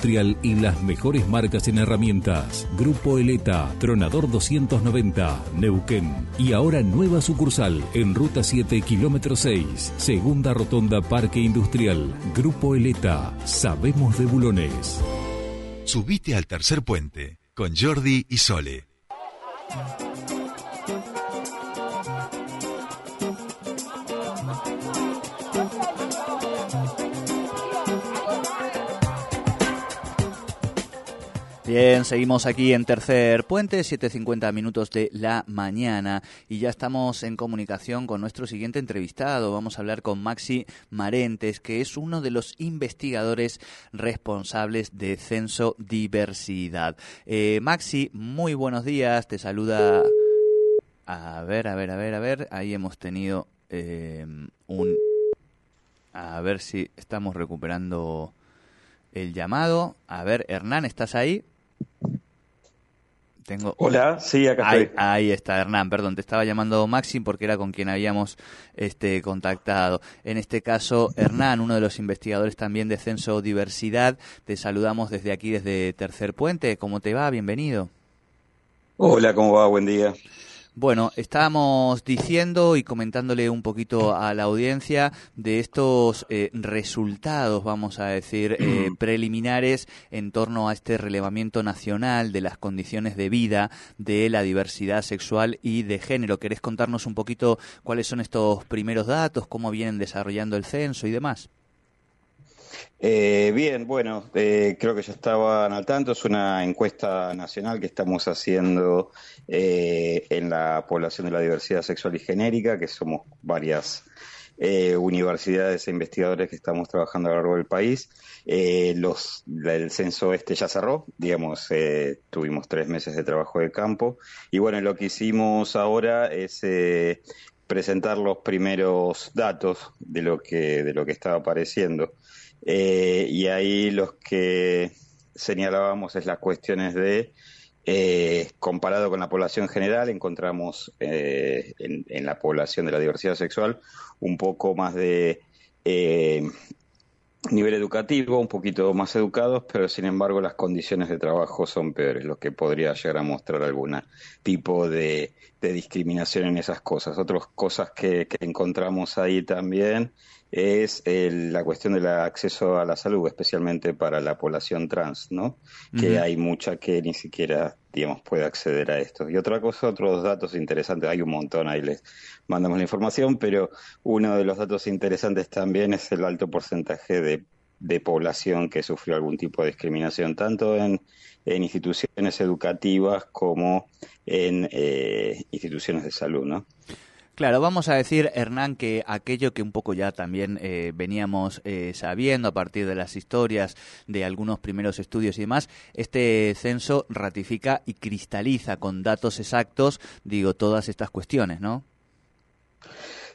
y las mejores marcas en herramientas. Grupo Eleta, Tronador 290, Neuquén. Y ahora nueva sucursal en Ruta 7, kilómetro 6, Segunda Rotonda Parque Industrial. Grupo Eleta, sabemos de bulones. Subite al tercer puente con Jordi y Sole. Bien, seguimos aquí en Tercer Puente, 7.50 minutos de la mañana y ya estamos en comunicación con nuestro siguiente entrevistado. Vamos a hablar con Maxi Marentes, que es uno de los investigadores responsables de Censo Diversidad. Eh, Maxi, muy buenos días, te saluda... A ver, a ver, a ver, a ver, ahí hemos tenido eh, un... A ver si estamos recuperando el llamado. A ver, Hernán, ¿estás ahí? Tengo... Hola, sí, acá ahí, estoy. Ahí está, Hernán, perdón, te estaba llamando Maxim porque era con quien habíamos este, contactado. En este caso, Hernán, uno de los investigadores también de Censo Diversidad, te saludamos desde aquí, desde Tercer Puente. ¿Cómo te va? Bienvenido. Hola, ¿cómo va? Buen día. Bueno, estábamos diciendo y comentándole un poquito a la audiencia de estos eh, resultados, vamos a decir, eh, preliminares en torno a este relevamiento nacional de las condiciones de vida de la diversidad sexual y de género. ¿Querés contarnos un poquito cuáles son estos primeros datos, cómo vienen desarrollando el censo y demás? Eh, bien, bueno, eh, creo que ya estaban al tanto. Es una encuesta nacional que estamos haciendo eh, en la población de la diversidad sexual y genérica, que somos varias eh, universidades e investigadores que estamos trabajando a lo largo del país. Eh, los, el censo este ya cerró, digamos, tuvimos tres meses de trabajo de campo. Y bueno, lo que hicimos ahora es presentar los primeros datos de lo que, de lo que estaba apareciendo. Eh, y ahí los que señalábamos es las cuestiones de, eh, comparado con la población general, encontramos eh, en, en, la población de la diversidad sexual un poco más de eh, nivel educativo, un poquito más educados, pero sin embargo las condiciones de trabajo son peores, lo que podría llegar a mostrar algún tipo de, de discriminación en esas cosas. Otras cosas que, que encontramos ahí también es el, la cuestión del acceso a la salud, especialmente para la población trans, ¿no? Uh -huh. Que hay mucha que ni siquiera, digamos, puede acceder a esto. Y otra cosa, otros datos interesantes, hay un montón, ahí les mandamos la información, pero uno de los datos interesantes también es el alto porcentaje de, de población que sufrió algún tipo de discriminación, tanto en, en instituciones educativas como en eh, instituciones de salud, ¿no? Claro, vamos a decir, Hernán, que aquello que un poco ya también eh, veníamos eh, sabiendo a partir de las historias de algunos primeros estudios y demás, este censo ratifica y cristaliza con datos exactos, digo, todas estas cuestiones, ¿no?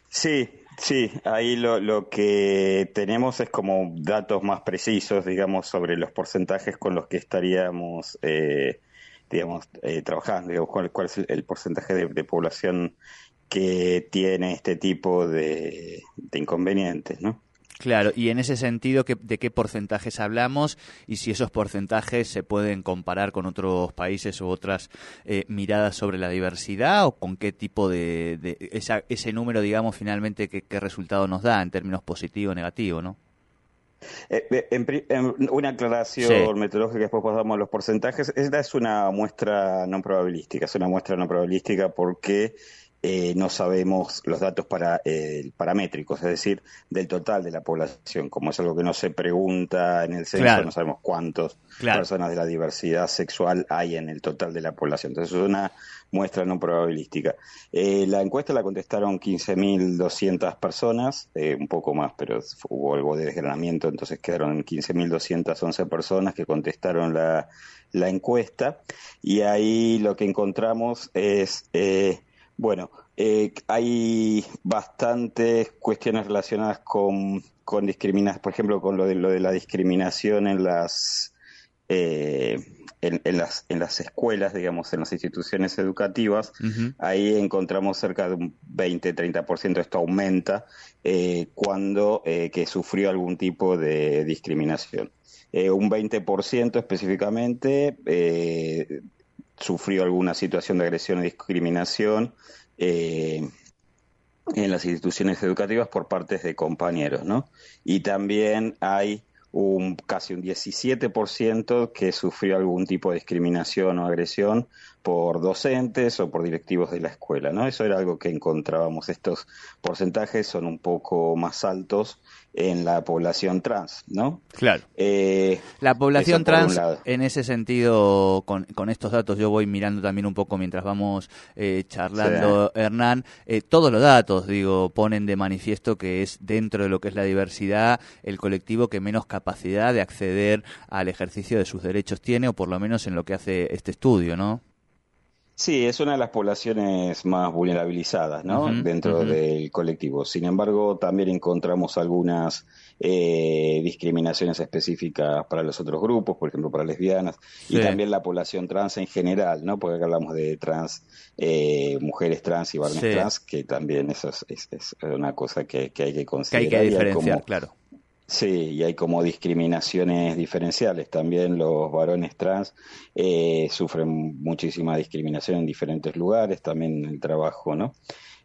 Sí, Sí, ahí lo, lo, que tenemos es como datos más precisos, digamos, sobre los porcentajes con los que estaríamos, eh, digamos, eh, trabajando, digamos, cuál, cuál, es el porcentaje de, de, población que tiene este tipo de, de inconvenientes, ¿no? Claro, y en ese sentido, ¿de qué porcentajes hablamos y si esos porcentajes se pueden comparar con otros países u otras eh, miradas sobre la diversidad o con qué tipo de, de esa, ese número, digamos, finalmente, qué, qué resultado nos da en términos positivo o negativo, ¿no? Eh, en, en, una aclaración sí. metodológica, después pasamos a los porcentajes. Esta es una muestra no probabilística, es una muestra no probabilística porque eh, no sabemos los datos para, eh, paramétricos, es decir, del total de la población. Como es algo que no se pregunta en el censo, claro. no sabemos cuántas claro. personas de la diversidad sexual hay en el total de la población. Entonces es una muestra no probabilística. Eh, la encuesta la contestaron 15.200 personas, eh, un poco más, pero hubo algo de desgranamiento, entonces quedaron 15.211 personas que contestaron la, la, encuesta. Y ahí lo que encontramos es eh, bueno, eh, hay bastantes cuestiones relacionadas con, con discriminación, por ejemplo, con lo de, lo de la discriminación en las, eh, en, en, las, en las escuelas, digamos, en las instituciones educativas. Uh -huh. Ahí encontramos cerca de un 20-30%, esto aumenta eh, cuando eh, que sufrió algún tipo de discriminación. eh, un 20% específicamente eh, sufrió alguna situación de agresión y discriminación en las instituciones educativas por parte de compañeros, ¿no? Y también hay un casi un 17% que sufrió algún tipo de discriminación o agresión por docentes o por directivos de la escuela, ¿no? Eso era algo que encontrábamos. Estos porcentajes son un poco más altos en la población trans, ¿no? Claro. Eh, la población trans, en ese sentido, con, con, estos datos, yo voy mirando también un poco mientras vamos eh, charlando, Hernán, eh, todos los datos, digo, ponen de manifiesto que es dentro de lo que es la diversidad el colectivo que menos capacidad de acceder al ejercicio de sus derechos tiene, o por lo menos en lo que hace este estudio, ¿no? Sí, es una de las poblaciones más vulnerabilizadas ¿no? dentro del colectivo. Sin embargo, también encontramos algunas eh, discriminaciones específicas para los otros grupos, por ejemplo, para lesbianas, y también la población trans en general, ¿no? porque acá hablamos de trans, eh, mujeres trans y varones trans, que también eso es, una cosa que, hay que considerar. Que hay que diferenciar, claro. Sí, y hay como discriminaciones diferenciales. También los varones trans eh, sufren muchísima discriminación en diferentes lugares, también en el trabajo, ¿no?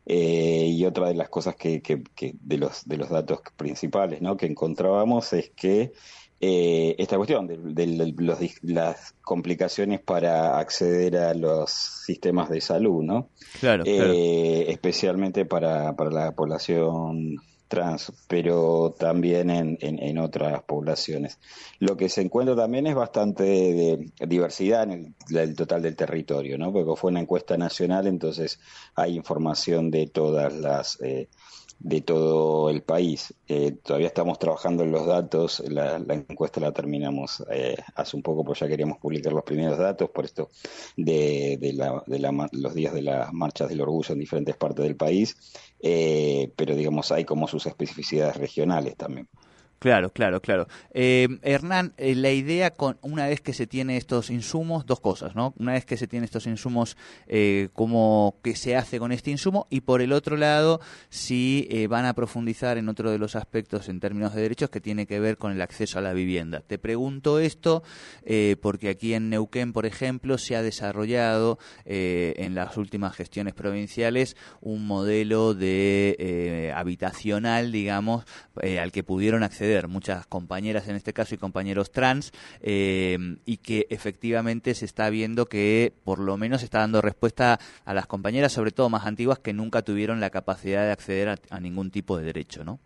Eh, y otra de las cosas que, que, de, los, de los datos principales ¿no? que encontrábamos es que eh, esta cuestión de, las complicaciones para acceder a los sistemas de salud, ¿no? Claro. Especialmente para, para la población trans, pero también en, en, otras poblaciones. Lo que se encuentra también es bastante de, diversidad en el, total del territorio, ¿no? Porque fue una encuesta nacional, entonces hay información de todas las eh, de todo el país. Eh, todavía estamos trabajando en los datos, la, encuesta la terminamos eh, hace un poco, pues ya queríamos publicar los primeros datos, por esto de, de, la, de la, los días de las marchas del orgullo en diferentes partes del país, eh, pero digamos hay como sus especificidades regionales también. Claro, claro, claro. Eh, Hernán, eh, la idea con una vez que se tiene estos insumos, dos cosas, ¿no? Una vez que se tiene estos insumos, eh, cómo que se hace con este insumo y por el otro lado, si eh, van a profundizar en otro de los aspectos en términos de derechos que tiene que ver con el acceso a la vivienda. Te pregunto esto porque aquí en Neuquén, por ejemplo, se ha desarrollado en las últimas gestiones provinciales un modelo de habitacional, digamos, al que pudieron acceder muchas compañeras en este caso y compañeros trans eh, y que efectivamente se está viendo que por lo menos está dando respuesta a las compañeras, sobre todo más antiguas, que nunca tuvieron la capacidad de acceder a, ningún tipo de derecho, ¿no?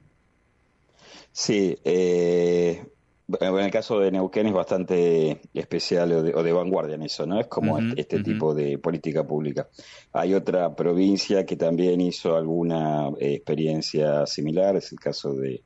Sí, eh, en el caso de Neuquén es bastante especial o de, vanguardia en eso, ¿no? Es como este tipo de política pública. Hay otra provincia que también hizo alguna eh, experiencia similar, es el caso de,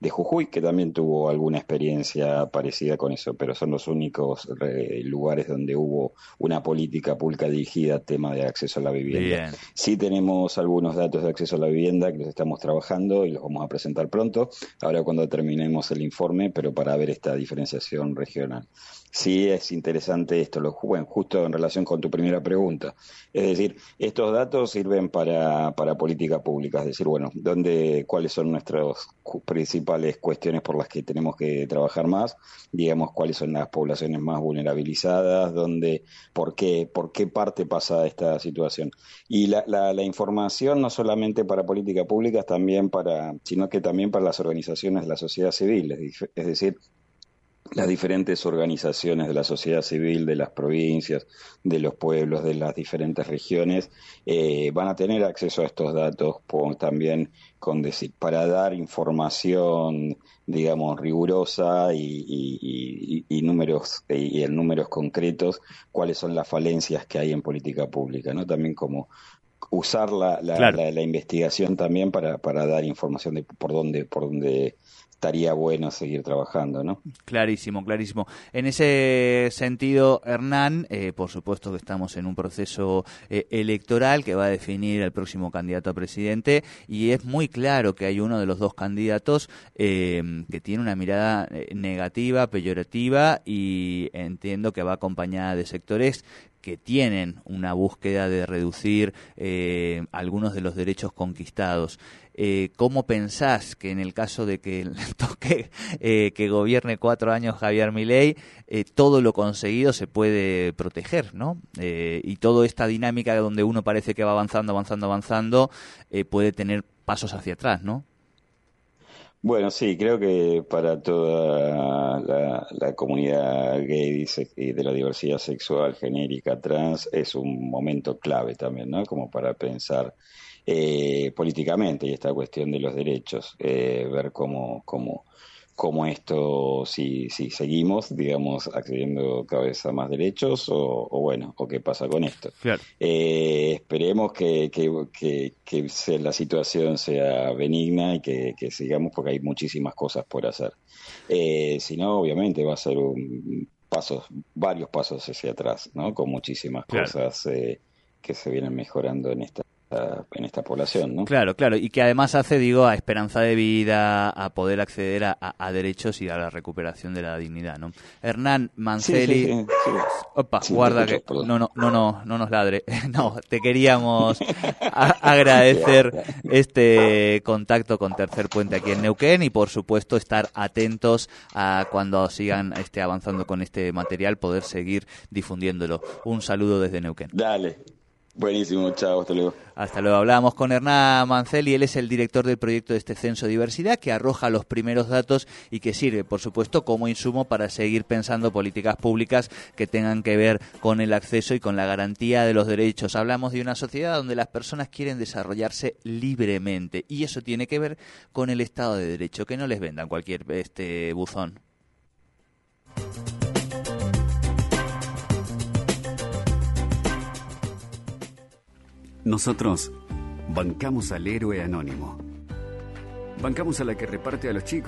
de Jujuy, que también tuvo alguna experiencia parecida con eso, pero son los únicos eh, lugares donde hubo una política pública dirigida a tema de acceso a la vivienda. Sí tenemos algunos datos de acceso a la vivienda que los estamos trabajando y los vamos a presentar pronto, ahora cuando terminemos el informe, pero para ver esta diferenciación regional. Sí es interesante esto, lo, bueno, justo en relación con tu primera pregunta. Es decir, estos datos sirven para, para política pública, es decir, bueno, ¿dónde, cuáles son nuestras principales cuestiones por las que tenemos que trabajar más, digamos, cuáles son las poblaciones más vulnerabilizadas, dónde, por qué, por qué parte pasa esta situación. Y la, la, la información no solamente para política pública, también para, sino que también para las organizaciones de la sociedad civil, es decir, las diferentes organizaciones de la sociedad civil, de las provincias, de los pueblos, de las diferentes regiones, eh, van a tener acceso a estos datos también con decir, para dar información, digamos, rigurosa y, números y en números concretos cuáles son las falencias que hay en política pública, ¿no? También como usar la, la, investigación también para, para dar información de por dónde, por dónde estaría bueno seguir trabajando, ¿no? Clarísimo, clarísimo. En ese sentido, Hernán, eh, por supuesto que estamos en un proceso eh, electoral que va a definir el próximo candidato a presidente y es muy claro que hay uno de los dos candidatos eh, que tiene una mirada negativa, peyorativa y entiendo que va acompañada de sectores que tienen una búsqueda de reducir eh, algunos de los derechos conquistados. Eh, ¿Cómo pensás que en el caso de que toque eh, que gobierne cuatro años Javier Milei, todo lo conseguido se puede proteger, ¿no? y toda esta dinámica donde uno parece que va avanzando, avanzando, avanzando, puede tener pasos hacia atrás, ¿no? Bueno, sí, creo que para toda la, comunidad gay y de la diversidad sexual genérica trans es un momento clave también, ¿no? Como para pensar eh, políticamente y esta cuestión de los derechos, eh, ver cómo, cómo, cómo esto, si, si seguimos, digamos, accediendo cada vez a más derechos o, bueno, o qué pasa con esto. Eh, esperemos que, que, que, la situación sea benigna y que, sigamos porque hay muchísimas cosas por hacer. si no, obviamente va a ser un pasos, varios pasos hacia atrás, ¿no? Con muchísimas cosas que se vienen mejorando en esta en esta población, ¿no? Claro, claro, y que además hace, digo, a esperanza de vida, a poder acceder a, derechos y a la recuperación de la dignidad, ¿no? Hernán Manceli, opa, guarda que no, no, no, no, no nos ladre, no, te queríamos agradecer este contacto con Tercer Puente aquí en Neuquén y por supuesto estar atentos a cuando sigan este, avanzando con este material, poder seguir difundiéndolo. Un saludo desde Neuquén. Dale, Buenísimo, chao, hasta luego. Hasta luego. Hablábamos con Hernán Manceli, él es el director del proyecto de este Censo Diversidad, que arroja los primeros datos y que sirve, por supuesto, como insumo para seguir pensando políticas públicas que tengan que ver con el acceso y con la garantía de los derechos. Hablamos de una sociedad donde las personas quieren desarrollarse libremente y eso tiene que ver con el Estado de Derecho, que no les vendan cualquier este buzón. Nosotros bancamos al héroe anónimo. Bancamos a la que reparte a los chicos.